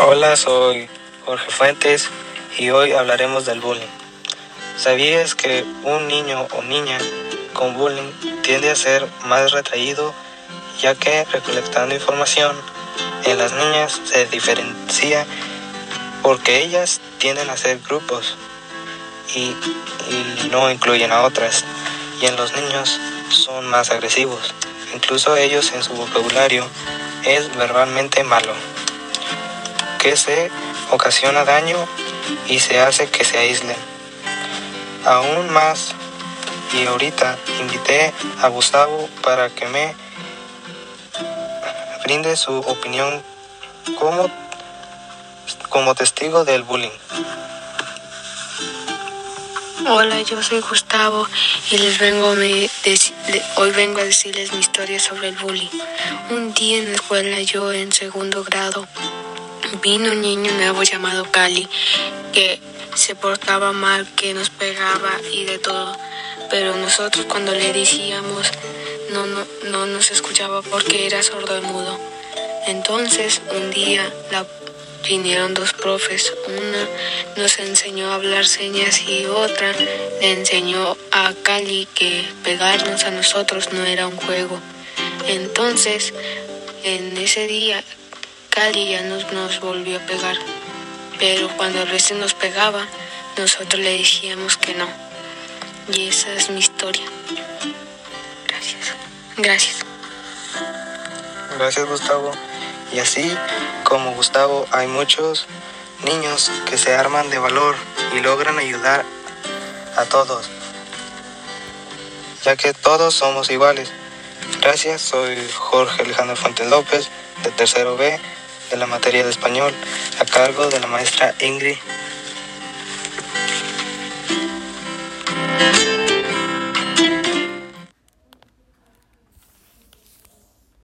Hola, soy Jorge Fuentes y hoy hablaremos del bullying. ¿Sabías que un niño o niña con bullying tiende a ser más retraído ya que recolectando información en las niñas se diferencia porque ellas tienden a ser grupos y, y no incluyen a otras y en los niños son más agresivos. Incluso ellos en su vocabulario es verbalmente malo que se ocasiona daño y se hace que se aíslen. Aún más, y ahorita invité a Gustavo para que me brinde su opinión como, como testigo del bullying. Hola, yo soy Gustavo y les vengo hoy vengo a decirles mi historia sobre el bullying. Un día en la escuela, yo en segundo grado, vino un niño nuevo llamado Cali que se portaba mal, que nos pegaba y de todo. Pero nosotros cuando le decíamos no, no, no nos escuchaba porque era sordo y mudo. Entonces un día la, vinieron dos profes, una nos enseñó a hablar señas y otra le enseñó a Cali que pegarnos a nosotros no era un juego. Entonces en ese día Cali ya nos, nos volvió a pegar, pero cuando a veces nos pegaba, nosotros le decíamos que no. Y esa es mi historia. Gracias. Gracias. Gracias Gustavo. Y así como Gustavo hay muchos niños que se arman de valor y logran ayudar a todos, ya que todos somos iguales. Gracias, soy Jorge Alejandro Fuentes López, de tercero B, de la materia de español, a cargo de la maestra Ingrid